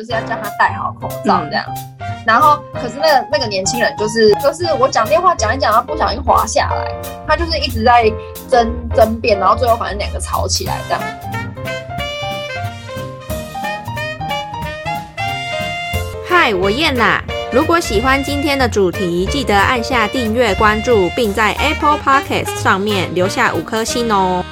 就是要叫他戴好口罩这样。然后，可是那个那个年轻人就是就是我讲电话讲一讲，他不小心滑下来，他就是一直在争争辩，然后最后反正两个吵起来这样。嗨，我燕啦！如果喜欢今天的主题，记得按下订阅、关注，并在 Apple Podcast 上面留下五颗星哦。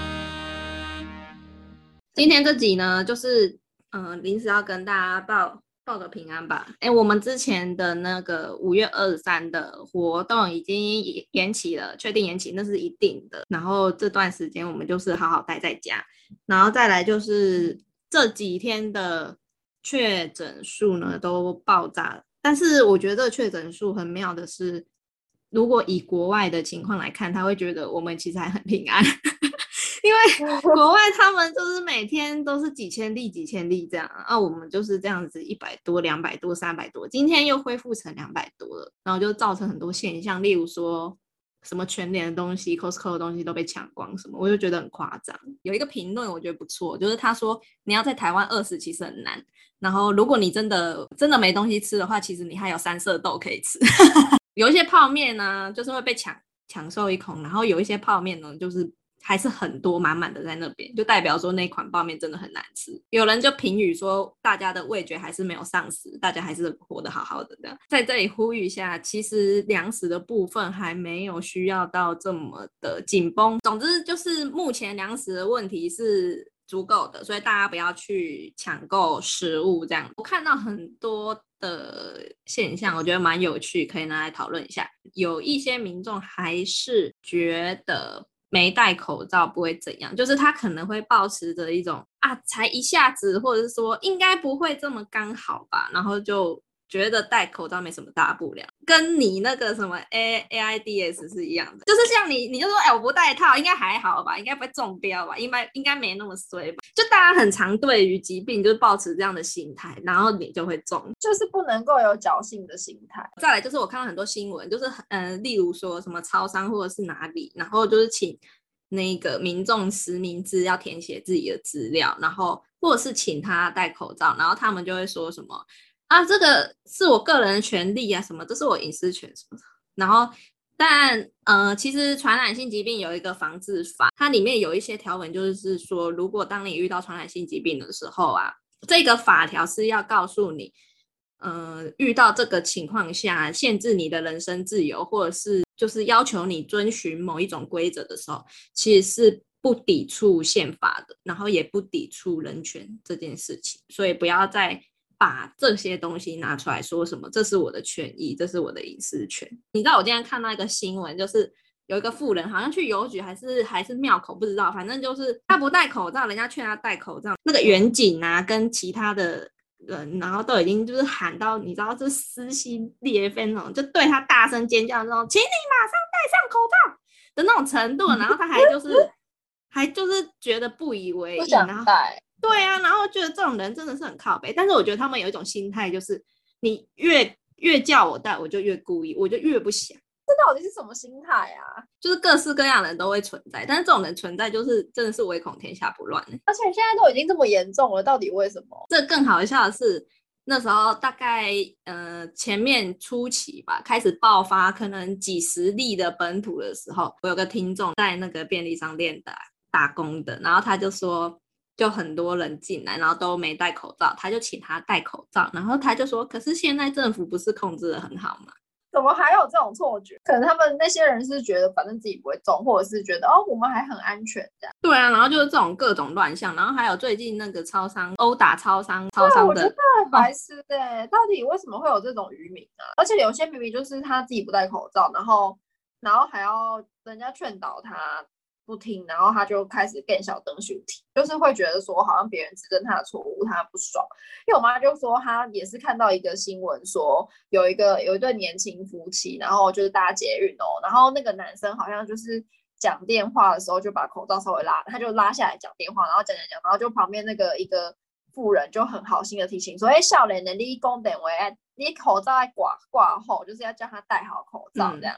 今天这集呢，就是嗯，临时要跟大家报。报个平安吧！哎，我们之前的那个五月二十三的活动已经延延期了，确定延期那是一定的。然后这段时间我们就是好好待在家，然后再来就是这几天的确诊数呢都爆炸了。但是我觉得确诊数很妙的是，如果以国外的情况来看，他会觉得我们其实还很平安。为 国外他们就是每天都是几千例、几千例这样啊，我们就是这样子一百多、两百多、三百多，今天又恢复成两百多了，然后就造成很多现象，例如说什么全年的东西、Costco 的东西都被抢光，什么我就觉得很夸张。有一个评论我觉得不错，就是他说你要在台湾饿死其实很难，然后如果你真的真的没东西吃的话，其实你还有三色豆可以吃。有一些泡面呢，就是会被抢抢售一空，然后有一些泡面呢，就是。还是很多满满的在那边，就代表说那款泡面真的很难吃。有人就评语说，大家的味觉还是没有丧失，大家还是活得好好的。这样在这里呼吁一下，其实粮食的部分还没有需要到这么的紧绷。总之就是目前粮食的问题是足够的，所以大家不要去抢购食物。这样我看到很多的现象，我觉得蛮有趣，可以拿来讨论一下。有一些民众还是觉得。没戴口罩不会怎样，就是他可能会保持着一种啊，才一下子，或者是说应该不会这么刚好吧，然后就。觉得戴口罩没什么大不了，跟你那个什么 A A I D S 是一样的，就是像你，你就说，哎，我不戴套，应该还好吧，应该不会中标吧，应该应该没那么衰吧？就大家很常对于疾病就是保持这样的心态，然后你就会中，就是不能够有侥幸的心态。再来就是我看到很多新闻，就是嗯，例如说什么超商或者是哪里，然后就是请那个民众实名制要填写自己的资料，然后或者是请他戴口罩，然后他们就会说什么。啊，这个是我个人的权利啊，什么这是我隐私权什么的。然后，但呃，其实传染性疾病有一个防治法，它里面有一些条文，就是说，如果当你遇到传染性疾病的时候啊，这个法条是要告诉你，呃，遇到这个情况下，限制你的人身自由，或者是就是要求你遵循某一种规则的时候，其实是不抵触宪法的，然后也不抵触人权这件事情，所以不要再。把这些东西拿出来说什么？这是我的权益，这是我的隐私权。你知道我今天看到一个新闻，就是有一个富人好像去邮局还是还是庙口，不知道，反正就是他不戴口罩，人家劝他戴口罩。那个远景啊，跟其他的人，然后都已经就是喊到，你知道这撕心裂肺那种，就对他大声尖叫那种，请你马上戴上口罩的那种程度。然后他还就是 还就是觉得不以为意，然后。对啊，然后觉得这种人真的是很靠背，但是我觉得他们有一种心态，就是你越越叫我带，我就越故意，我就越不想。这到底是什么心态啊？就是各式各样的人都会存在，但是这种人存在就是真的是唯恐天下不乱。而且现在都已经这么严重了，到底为什么？这更好笑的是，那时候大概呃前面初期吧，开始爆发可能几十例的本土的时候，我有个听众在那个便利商店打打工的，然后他就说。就很多人进来，然后都没戴口罩，他就请他戴口罩，然后他就说：“可是现在政府不是控制的很好吗？怎么还有这种错觉？可能他们那些人是觉得反正自己不会中，或者是觉得哦我们还很安全这样。”对啊，然后就是这种各种乱象，然后还有最近那个超商殴打超商，超商的，我觉得很白痴哎，到底为什么会有这种渔民啊？而且有些明明就是他自己不戴口罩，然后然后还要人家劝导他。不听，然后他就开始更小灯熊体，就是会觉得说好像别人指正他的错误，他不爽。因为我妈就说，她也是看到一个新闻，说有一个有一对年轻夫妻，然后就是搭捷运哦，然后那个男生好像就是讲电话的时候就把口罩稍微拉，他就拉下来讲电话，然后讲讲讲，然后就旁边那个一个妇人就很好心的提醒说，哎，少年的立功等为，你口罩在挂挂后，就是要叫他戴好口罩这样。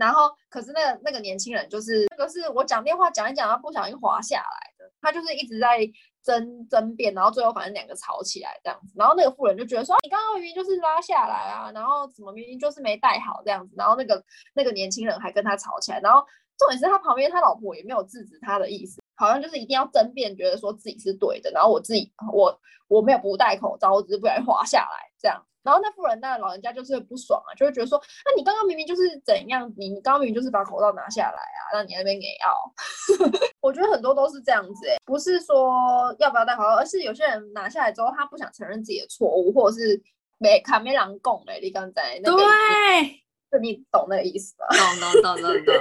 然后，可是那个那个年轻人就是那个是我讲电话讲一讲，他不小心滑下来的。他就是一直在争争辩，然后最后反正两个吵起来这样子，然后那个妇人就觉得说，你刚刚明明就是拉下来啊，然后怎么明明就是没戴好这样子，然后那个那个年轻人还跟他吵起来，然后重点是他旁边他老婆也没有制止他的意思，好像就是一定要争辩，觉得说自己是对的，然后我自己我我没有不戴口罩，我只是不小心滑下来这样。然后那妇人那老人家就是不爽啊，就会觉得说，那你刚刚明明就是怎样，你你刚刚明明就是把口罩拿下来啊，那你那边也要？我觉得很多都是这样子，哎，不是说要不要戴口罩，而是有些人拿下来之后，他不想承认自己的错误，或者是没卡没狼共嘞，你刚才那个，对，你懂那个意思吧？懂懂懂懂懂。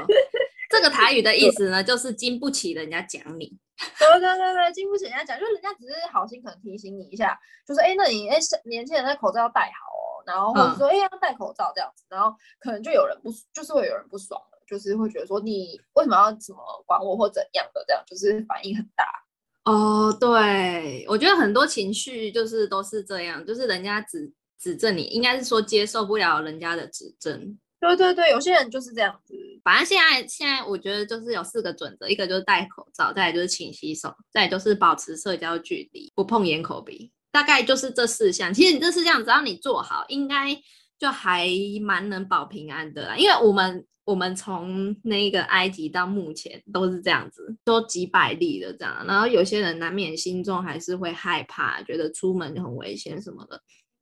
这个台语的意思呢，就是经不起人家讲你。对对对对，经不起人家讲，就是人家只是好心可能提醒你一下，就说哎，那你哎年轻人那口罩要戴好哦，然后或者说哎要戴口罩这样子，然后可能就有人不，就是会有人不爽的，就是会觉得说你为什么要怎么管我或怎样的这样，就是反应很大。哦，对，我觉得很多情绪就是都是这样，就是人家指指正你，应该是说接受不了人家的指正。对对对，有些人就是这样子。反正现在现在我觉得就是有四个准则，一个就是戴口罩，再来就是勤洗手，再就是保持社交距离，不碰眼口鼻，大概就是这四项。其实你这四项只要你做好，应该就还蛮能保平安的啦。因为我们我们从那个埃及到目前都是这样子，都几百例的这样，然后有些人难免心中还是会害怕，觉得出门就很危险什么的。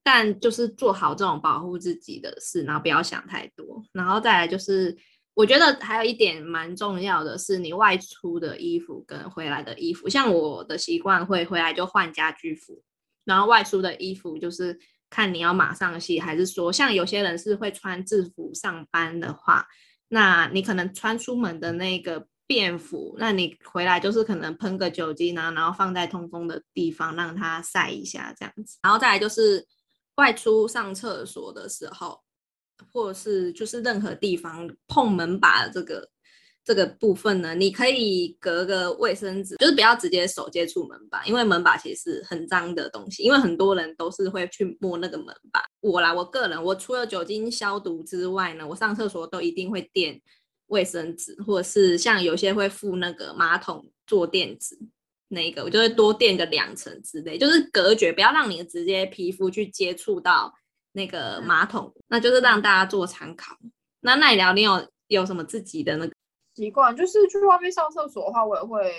但就是做好这种保护自己的事，然后不要想太多，然后再来就是，我觉得还有一点蛮重要的是，你外出的衣服跟回来的衣服，像我的习惯会回来就换家居服，然后外出的衣服就是看你要马上洗，还是说像有些人是会穿制服上班的话，那你可能穿出门的那个便服，那你回来就是可能喷个酒精啊，然后放在通风的地方让它晒一下这样子，然后再来就是。外出上厕所的时候，或者是就是任何地方碰门把这个这个部分呢，你可以隔个卫生纸，就是不要直接手接触门把，因为门把其实是很脏的东西，因为很多人都是会去摸那个门把。我啦，我个人，我除了酒精消毒之外呢，我上厕所都一定会垫卫生纸，或者是像有些会附那个马桶坐垫纸。那个我就会多垫个两层之类，就是隔绝，不要让你直接皮肤去接触到那个马桶，那就是让大家做参考。那奈聊，你有有什么自己的那个习惯？就是去外面上厕所的话，我也会。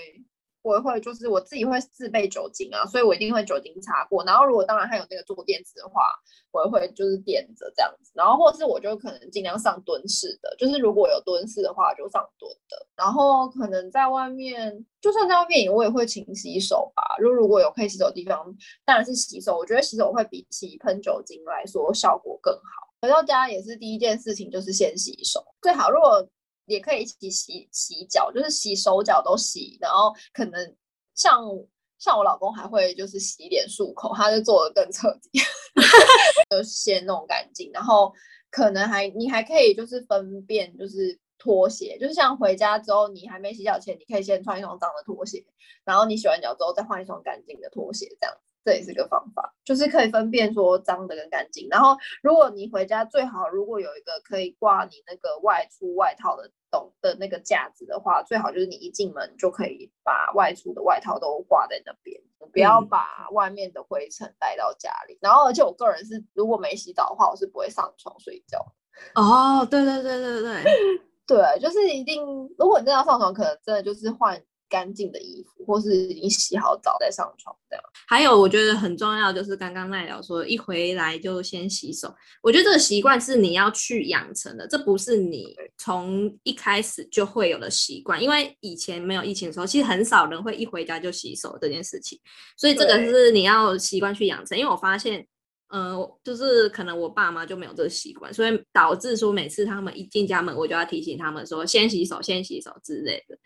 我也会，就是我自己会自备酒精啊，所以我一定会酒精擦过。然后如果当然还有那个坐垫子的话，我也会就是垫着这样子。然后或是我就可能尽量上蹲式的，就是如果有蹲式的话就上蹲的。然后可能在外面，就算在外面，我也会勤洗手吧。如如果有可以洗手的地方，当然是洗手。我觉得洗手会比起喷酒精来说效果更好。回到家也是第一件事情就是先洗手，最好如果。也可以一起洗洗脚，就是洗手脚都洗，然后可能像像我老公还会就是洗脸漱口，他就做的更彻底，就先弄干净，然后可能还你还可以就是分辨就是拖鞋，就是像回家之后你还没洗脚前，你可以先穿一双脏的拖鞋，然后你洗完脚之后再换一双干净的拖鞋，这样。这也是个方法，就是可以分辨说脏的跟干净。然后，如果你回家最好如果有一个可以挂你那个外出外套的懂的那个架子的话，最好就是你一进门就可以把外出的外套都挂在那边，不要把外面的灰尘带到家里。然后，而且我个人是如果没洗澡的话，我是不会上床睡觉。哦，对对对对对 对，就是一定，如果你真的要上床，可能真的就是换。干净的衣服，或是已经洗好澡再上床这样。还有，我觉得很重要就是刚刚奈聊说，一回来就先洗手。我觉得这个习惯是你要去养成的，这不是你从一开始就会有的习惯。因为以前没有疫情的时候，其实很少人会一回家就洗手这件事情。所以这个是你要习惯去养成。因为我发现，嗯，就是可能我爸妈就没有这个习惯，所以导致说每次他们一进家门，我就要提醒他们说先洗手，先洗手之类的。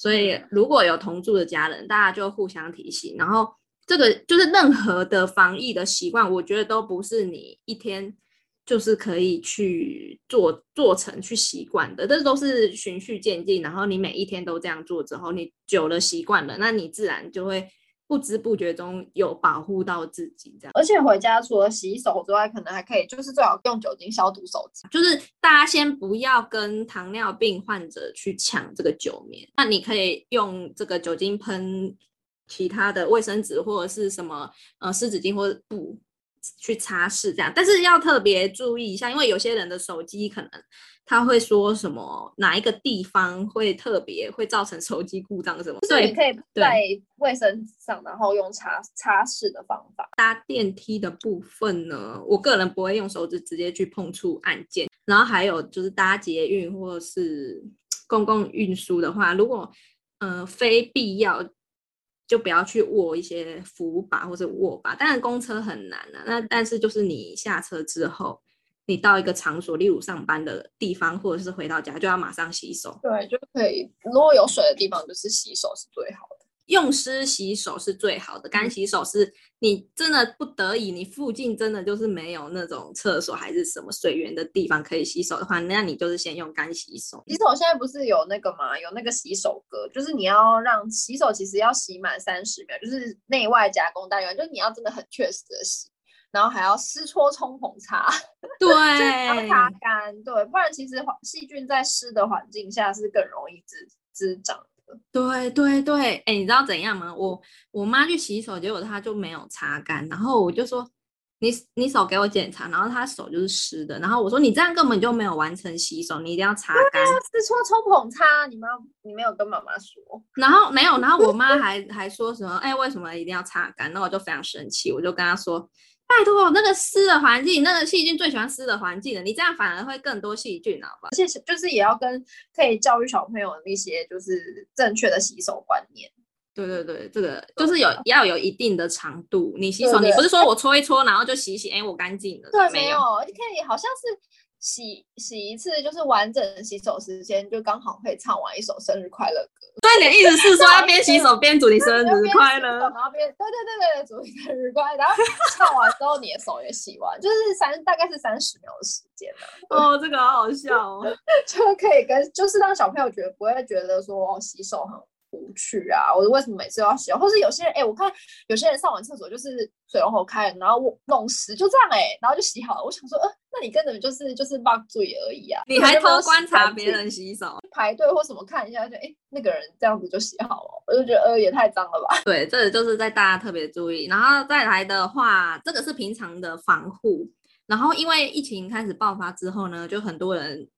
所以，如果有同住的家人，大家就互相提醒。然后，这个就是任何的防疫的习惯，我觉得都不是你一天就是可以去做做成去习惯的，这都是循序渐进。然后你每一天都这样做之后，你久了习惯了，那你自然就会。不知不觉中有保护到自己，这样。而且回家除了洗手之外，可能还可以，就是最好用酒精消毒手机。就是大家先不要跟糖尿病患者去抢这个酒棉，那你可以用这个酒精喷其他的卫生纸或者是什么呃湿纸巾或者布去擦拭这样，但是要特别注意一下，因为有些人的手机可能他会说什么哪一个地方会特别会造成手机故障什么，所以你可以在卫生上，然后用擦擦拭的方法。搭电梯的部分呢，我个人不会用手指直接去碰触按键，然后还有就是搭捷运或者是公共运输的话，如果呃非必要。就不要去握一些扶把或者握把，当然公车很难啊。那但是就是你下车之后，你到一个场所，例如上班的地方，或者是回到家，就要马上洗手。对，就可以。如果有水的地方，就是洗手是最好的。用湿洗手是最好的，干洗手是你真的不得已，你附近真的就是没有那种厕所还是什么水源的地方可以洗手的话，那你就是先用干洗手。洗手现在不是有那个吗？有那个洗手歌，就是你要让洗手其实要洗满三十秒，就是内外夹攻单元，就是你要真的很确实的洗，然后还要湿搓冲捧 擦，对，要擦干，对，不然其实细菌在湿的环境下是更容易滋滋长的。对对对，哎，你知道怎样吗？我我妈去洗手，结果她就没有擦干，然后我就说，你你手给我检查，然后她手就是湿的，然后我说你这样根本就没有完成洗手，你一定要擦干。是搓冲捧擦，你妈你没有跟妈妈说？然后没有，然后我妈还还说什么？哎，为什么一定要擦干？那我就非常生气，我就跟她说。拜托，那个湿的环境，那个细菌最喜欢湿的环境了。你这样反而会更多细菌，好吧？而且就是也要跟可以教育小朋友一些就是正确的洗手观念。对对对，这个就是有要有一定的长度。你洗手，你不是说我搓一搓，然后就洗洗，哎，我干净了。对，没有，你可以好像是。洗洗一次就是完整洗手时间，就刚好可以唱完一首生日快乐歌。对，你的意思是说要边洗手边祝你生日快乐，然后边对对对对祝你生日快乐，然后唱完之后你的手也洗完，就是三大概是三十秒的时间呢。哦，这个好好笑哦，就可以跟就是让小朋友觉得不会觉得说洗手很。无趣啊！我为什么每次都要洗？或是有些人哎，我看有些人上完厕所就是水龙头开了，然后弄湿，就这样哎，然后就洗好了。我想说，呃，那你根本就是就是忘嘴而已啊！你还偷观察别人洗手，排队或什么看一下，就哎，那个人这样子就洗好了，我就觉得呃也太脏了吧。对，这个就是在大家特别注意。然后再来的话，这个是平常的防护。然后因为疫情开始爆发之后呢，就很多人。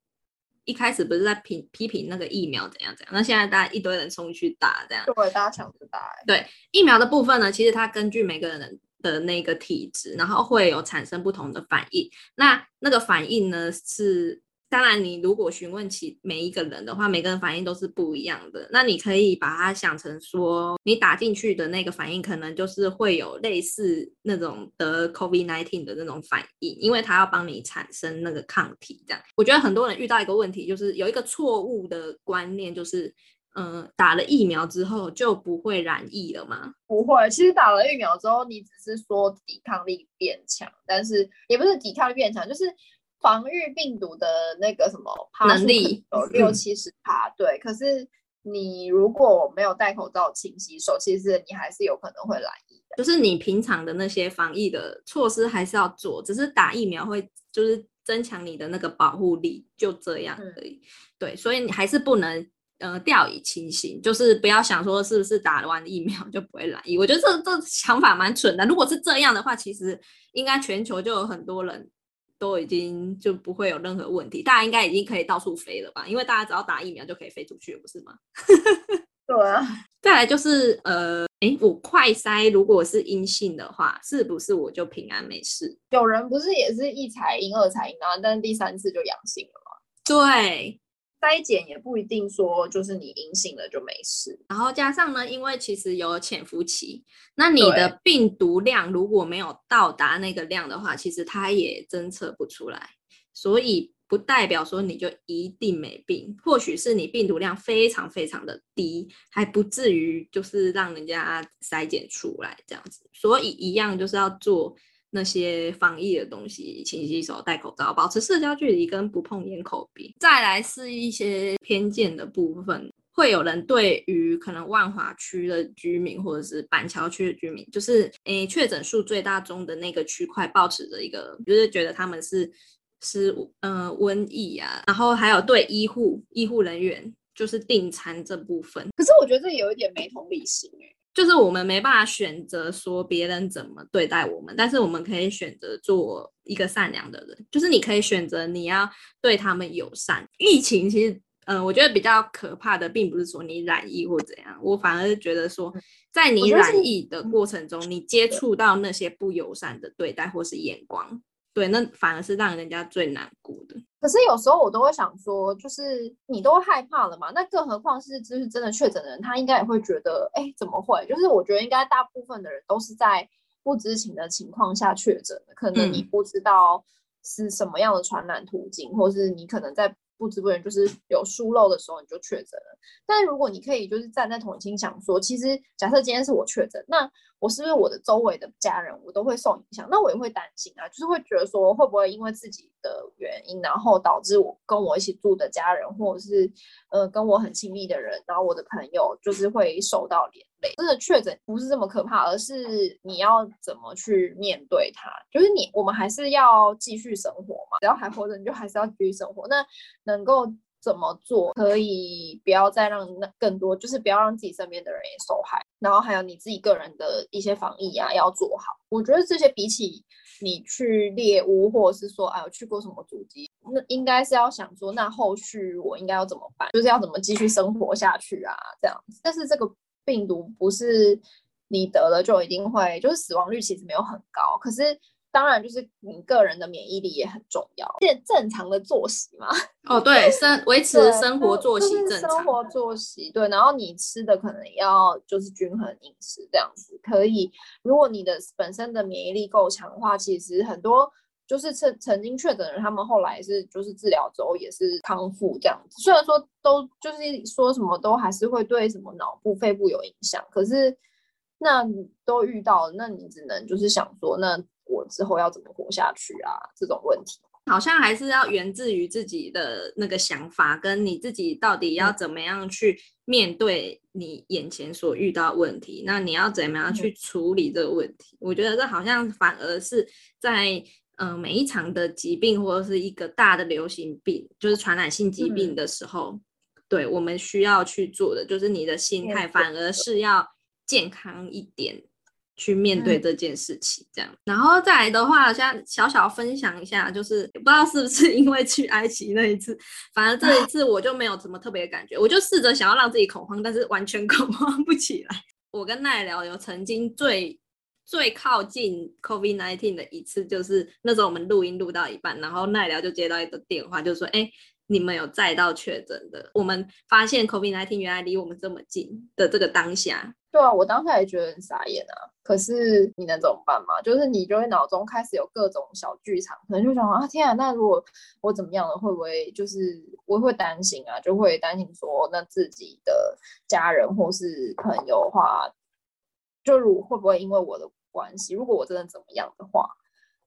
一开始不是在评批评那个疫苗怎样怎样，那现在大家一堆人冲去打，这样对，大家抢着打。对疫苗的部分呢，其实它根据每个人的那个体质，然后会有产生不同的反应。那那个反应呢是。当然，你如果询问起每一个人的话，每个人反应都是不一样的。那你可以把它想成说，你打进去的那个反应，可能就是会有类似那种得 COVID-19 的那种反应，因为它要帮你产生那个抗体。这样，我觉得很多人遇到一个问题，就是有一个错误的观念，就是，嗯，打了疫苗之后就不会染疫了吗？不会，其实打了疫苗之后，你只是说抵抗力变强，但是也不是抵抗力变强，就是。防御病毒的那个什么能力有六七十趴，对。可是你如果没有戴口罩、勤洗手，其实你还是有可能会染疫的。就是你平常的那些防疫的措施还是要做，只是打疫苗会就是增强你的那个保护力，就这样而已。对，所以你还是不能呃掉以轻心，就是不要想说是不是打完疫苗就不会染疫。我觉得这这想法蛮蠢的。如果是这样的话，其实应该全球就有很多人。都已经就不会有任何问题，大家应该已经可以到处飞了吧？因为大家只要打疫苗就可以飞出去，不是吗？对啊。再来就是呃，哎，我快筛如果是阴性的话，是不是我就平安没事？有人不是也是一采阴二采阴啊，但是第三次就阳性了吗？对。筛检也不一定说就是你阴性了就没事，然后加上呢，因为其实有潜伏期，那你的病毒量如果没有到达那个量的话，其实它也侦测不出来，所以不代表说你就一定没病，或许是你病毒量非常非常的低，还不至于就是让人家筛检出来这样子，所以一样就是要做。那些防疫的东西，勤洗手、戴口罩、保持社交距离跟不碰烟口鼻。再来是一些偏见的部分，会有人对于可能万华区的居民或者是板桥区的居民，就是诶确诊数最大中的那个区块，保持着一个就是觉得他们是是呃瘟疫啊，然后还有对医护医护人员就是订餐这部分。可是我觉得这有一点没同理心诶。就是我们没办法选择说别人怎么对待我们，但是我们可以选择做一个善良的人。就是你可以选择你要对他们友善。疫情其实，嗯，我觉得比较可怕的，并不是说你染疫或怎样，我反而是觉得说，在你染疫的过程中，你接触到那些不友善的对待或是眼光。对，那反而是让人家最难过的。可是有时候我都会想说，就是你都害怕了嘛，那更何况是就是真的确诊的人，他应该也会觉得，哎，怎么会？就是我觉得应该大部分的人都是在不知情的情况下确诊的，可能你不知道是什么样的传染途径，或是你可能在。不知不觉就是有疏漏的时候你就确诊了，但如果你可以就是站在同情想说，其实假设今天是我确诊，那我是不是我的周围的家人我都会受影响？那我也会担心啊，就是会觉得说会不会因为自己的原因，然后导致我跟我一起住的家人或者是呃跟我很亲密的人，然后我的朋友就是会受到连累。真的确诊不是这么可怕，而是你要怎么去面对它。就是你，我们还是要继续生活嘛，只要还活着，你就还是要继续生活。那能够怎么做，可以不要再让那更多，就是不要让自己身边的人也受害。然后还有你自己个人的一些防疫啊，要做好。我觉得这些比起你去猎屋，或者是说哎，我去过什么主机，那应该是要想说，那后续我应该要怎么办？就是要怎么继续生活下去啊？这样。但是这个。病毒不是你得了就一定会，就是死亡率其实没有很高。可是当然就是你个人的免疫力也很重要，正正常的作息嘛。哦，对，生维持生活作息正常。生活作息对，然后你吃的可能要就是均衡饮食这样子可以。如果你的本身的免疫力够强的话，其实很多。就是曾曾经确诊的人，他们后来是就是治疗之后也是康复这样子。虽然说都就是说什么都还是会对什么脑部、肺部有影响，可是那都遇到，那你只能就是想说，那我之后要怎么活下去啊？这种问题好像还是要源自于自己的那个想法，跟你自己到底要怎么样去面对你眼前所遇到问题。那你要怎么样去处理这个问题？我觉得这好像反而是在。嗯，每一场的疾病或者是一个大的流行病，就是传染性疾病的时候，对我们需要去做的，就是你的心态反而是要健康一点去面对这件事情。这样，然后再来的话，像小小分享一下，就是不知道是不是因为去埃及那一次，反正这一次我就没有什么特别的感觉，我就试着想要让自己恐慌，但是完全 恐慌不起来。我跟奈聊有曾经最。最靠近 COVID nineteen 的一次，就是那时候我们录音录到一半，然后奈聊就接到一个电话，就说：“哎，你们有载到确诊的。”我们发现 COVID nineteen 原来离我们这么近的这个当下，对啊，我当下也觉得很傻眼啊。可是你能怎么办嘛？就是你就会脑中开始有各种小剧场，可能就想啊，天啊，那如果我怎么样了，会不会就是我会担心啊？就会担心说，那自己的家人或是朋友的话。就如会不会因为我的关系，如果我真的怎么样的话，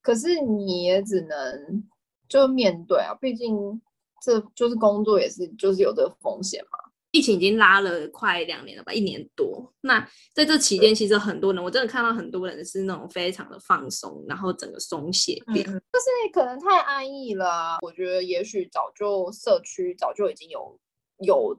可是你也只能就面对啊，毕竟这就是工作，也是就是有这个风险嘛。疫情已经拉了快两年了吧，一年多。那在这期间，其实很多人，我真的看到很多人是那种非常的放松，然后整个松懈，就是可能太安逸了。我觉得也许早就社区早就已经有有。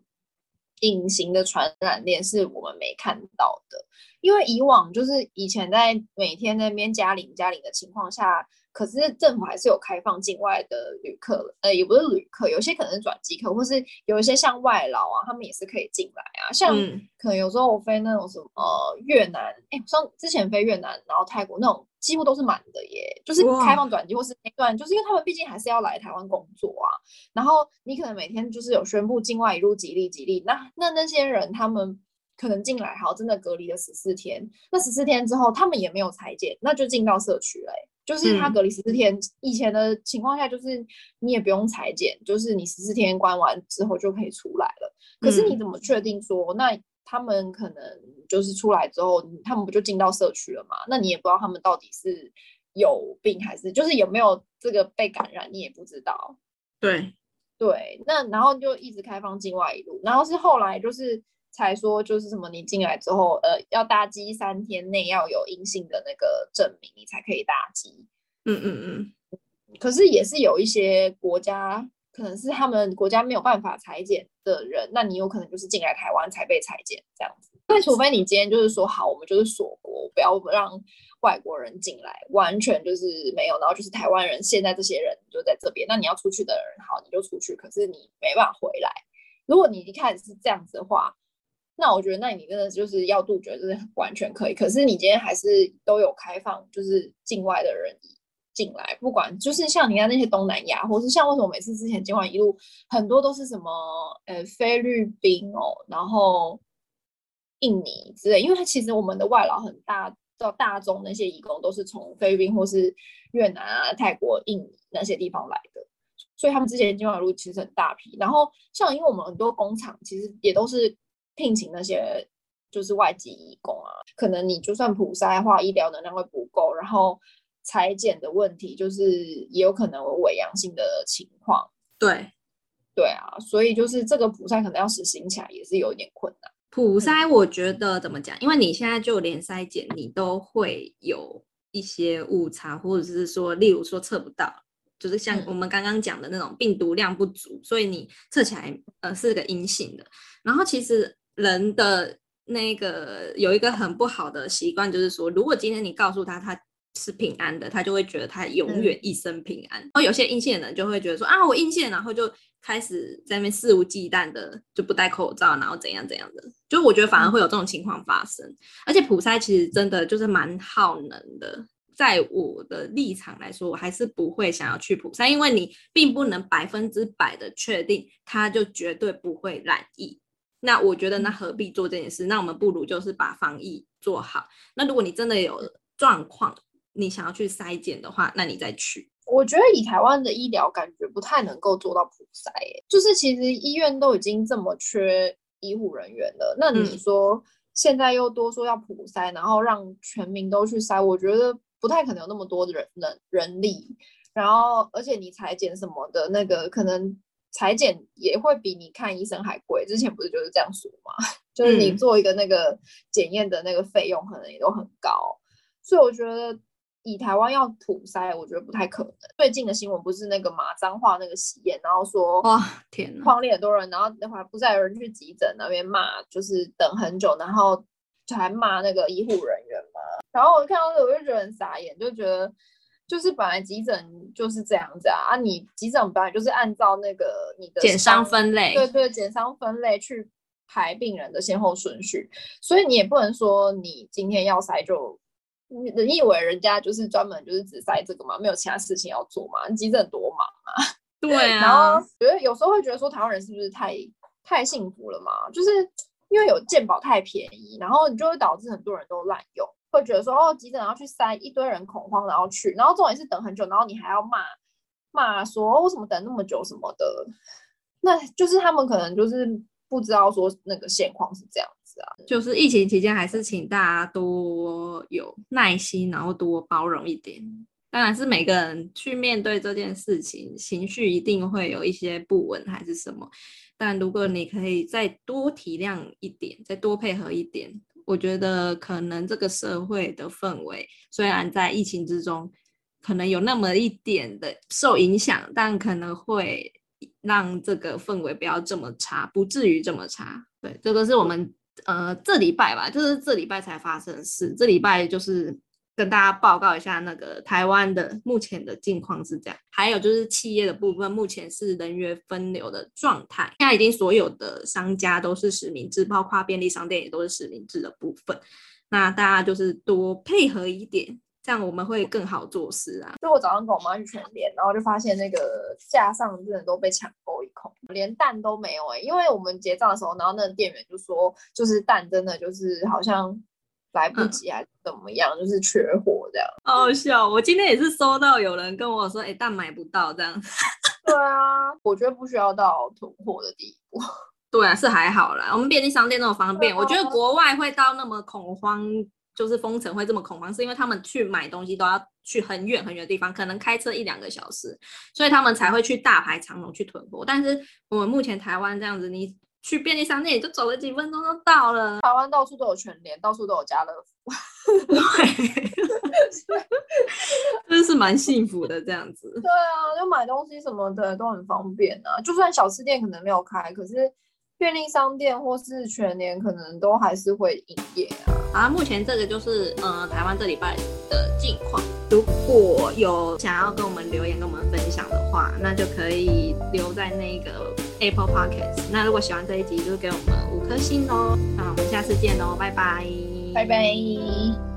隐形的传染链是我们没看到的，因为以往就是以前在每天那边加零加零的情况下，可是政府还是有开放境外的旅客，呃，也不是旅客，有些可能是转机客，或是有一些像外劳啊，他们也是可以进来啊。像可能有时候我飞那种什么越南，哎，上之前飞越南，然后泰国那种。几乎都是满的耶，就是开放转机或是那段，就是因为他们毕竟还是要来台湾工作啊。然后你可能每天就是有宣布境外一路吉利吉利，那那那些人他们可能进来，好真的隔离了十四天，那十四天之后他们也没有裁剪，那就进到社区嘞。就是他隔离十四天，以前的情况下就是你也不用裁剪，就是你十四天关完之后就可以出来了。可是你怎么确定说那？他们可能就是出来之后，他们不就进到社区了嘛？那你也不知道他们到底是有病还是就是有没有这个被感染，你也不知道。对对，那然后就一直开放境外一路，然后是后来就是才说就是什么，你进来之后，呃，要搭机三天内要有阴性的那个证明，你才可以搭机。嗯嗯嗯。可是也是有一些国家。可能是他们国家没有办法裁剪的人，那你有可能就是进来台湾才被裁剪这样子。那除非你今天就是说好，我们就是锁国，不要让外国人进来，完全就是没有，然后就是台湾人现在这些人就在这边，那你要出去的人好你就出去，可是你没办法回来。如果你一开始是这样子的话，那我觉得那你真的就是要杜绝，就是 完全可以。可是你今天还是都有开放，就是境外的人进来，不管就是像你看那些东南亚，或是像为什么每次之前境外一路很多都是什么呃菲律宾哦，然后。印尼之类，因为它其实我们的外劳很大，到大中那些义工都是从菲律宾或是越南啊、泰国、印尼那些地方来的，所以他们之前进外路其实很大批。然后像因为我们很多工厂其实也都是聘请那些就是外籍义工啊，可能你就算普筛的话，医疗能量会不够，然后裁剪的问题就是也有可能有伪阳性的情况。对，对啊，所以就是这个普筛可能要实行起来也是有一点困难。普筛我觉得怎么讲？因为你现在就连筛检你都会有一些误差，或者是说，例如说测不到，就是像我们刚刚讲的那种病毒量不足，所以你测起来呃是个阴性的。然后其实人的那个有一个很不好的习惯，就是说，如果今天你告诉他他是平安的，他就会觉得他永远一生平安。然后有些阴性的人就会觉得说啊，我阴性，然后就。开始在那边肆无忌惮的就不戴口罩，然后怎样怎样的，就我觉得反而会有这种情况发生。而且普筛其实真的就是蛮耗能的，在我的立场来说，我还是不会想要去普筛，因为你并不能百分之百的确定它就绝对不会染疫。那我觉得那何必做这件事？那我们不如就是把防疫做好。那如果你真的有状况，你想要去筛检的话，那你再去。我觉得以台湾的医疗感觉不太能够做到普筛，就是其实医院都已经这么缺医护人员了，那你说现在又多说要普筛，然后让全民都去筛，我觉得不太可能有那么多的人人人力，然后而且你裁剪什么的那个可能裁剪也会比你看医生还贵，之前不是就是这样说吗？就是你做一个那个检验的那个费用可能也都很高，所以我觉得。以台湾要普筛，我觉得不太可能。最近的新闻不是那个马脏话那个喜宴，然后说哇天，框里很多人，然后那会不是有人去急诊那边骂，就是等很久，然后还骂那个医护人员嘛。然后我看到这我就觉得很傻眼，就觉得就是本来急诊就是这样子啊，啊你急诊本来就是按照那个你的减伤分类，对对，减伤分类去排病人的先后顺序，所以你也不能说你今天要塞就。你你以为人家就是专门就是只塞这个吗？没有其他事情要做吗？急诊多忙啊！对啊。然后觉得有时候会觉得说台湾人是不是太太幸福了嘛？就是因为有健保太便宜，然后你就会导致很多人都滥用，会觉得说哦急诊要去塞一堆人恐慌，然后去，然后重点是等很久，然后你还要骂骂说为什么等那么久什么的，那就是他们可能就是不知道说那个现况是这样子啊。就是疫情期间，还是请大家多有耐心，然后多包容一点。当然是每个人去面对这件事情，情绪一定会有一些不稳，还是什么。但如果你可以再多体谅一点，再多配合一点，我觉得可能这个社会的氛围，虽然在疫情之中可能有那么一点的受影响，但可能会让这个氛围不要这么差，不至于这么差。对，这个是我们。呃，这礼拜吧，就是这礼拜才发生的事。这礼拜就是跟大家报告一下那个台湾的目前的境况是这样。还有就是企业的部分，目前是人员分流的状态。现在已经所有的商家都是实名制，包括便利商店也都是实名制的部分。那大家就是多配合一点。这样我们会更好做事啊！就我早上跟我妈去全联，然后就发现那个架上真的都被抢购一空，连蛋都没有哎。因为我们结账的时候，然后那个店员就说，就是蛋真的就是好像来不及还是怎么样，就是缺货这样。好笑！我今天也是收到有人跟我说，哎，蛋买不到这样。对啊，我觉得不需要到囤货的地步。对啊，是还好啦，我们便利商店那么方便，我觉得国外会到那么恐慌。就是封城会这么恐慌，是因为他们去买东西都要去很远很远的地方，可能开车一两个小时，所以他们才会去大排长龙去囤货。但是我们目前台湾这样子，你去便利商店也就走了几分钟就到了。台湾到处都有全联，到处都有家乐福，对，真是蛮幸福的这样子。对啊，就买东西什么的都很方便啊。就算小吃店可能没有开，可是便利商店或是全年可能都还是会营业啊。啊，目前这个就是呃台湾这礼拜的近况。如果有想要跟我们留言跟我们分享的话，那就可以留在那个 Apple Podcast。那如果喜欢这一集，就给我们五颗星哦。那我们下次见喽，拜拜，拜拜。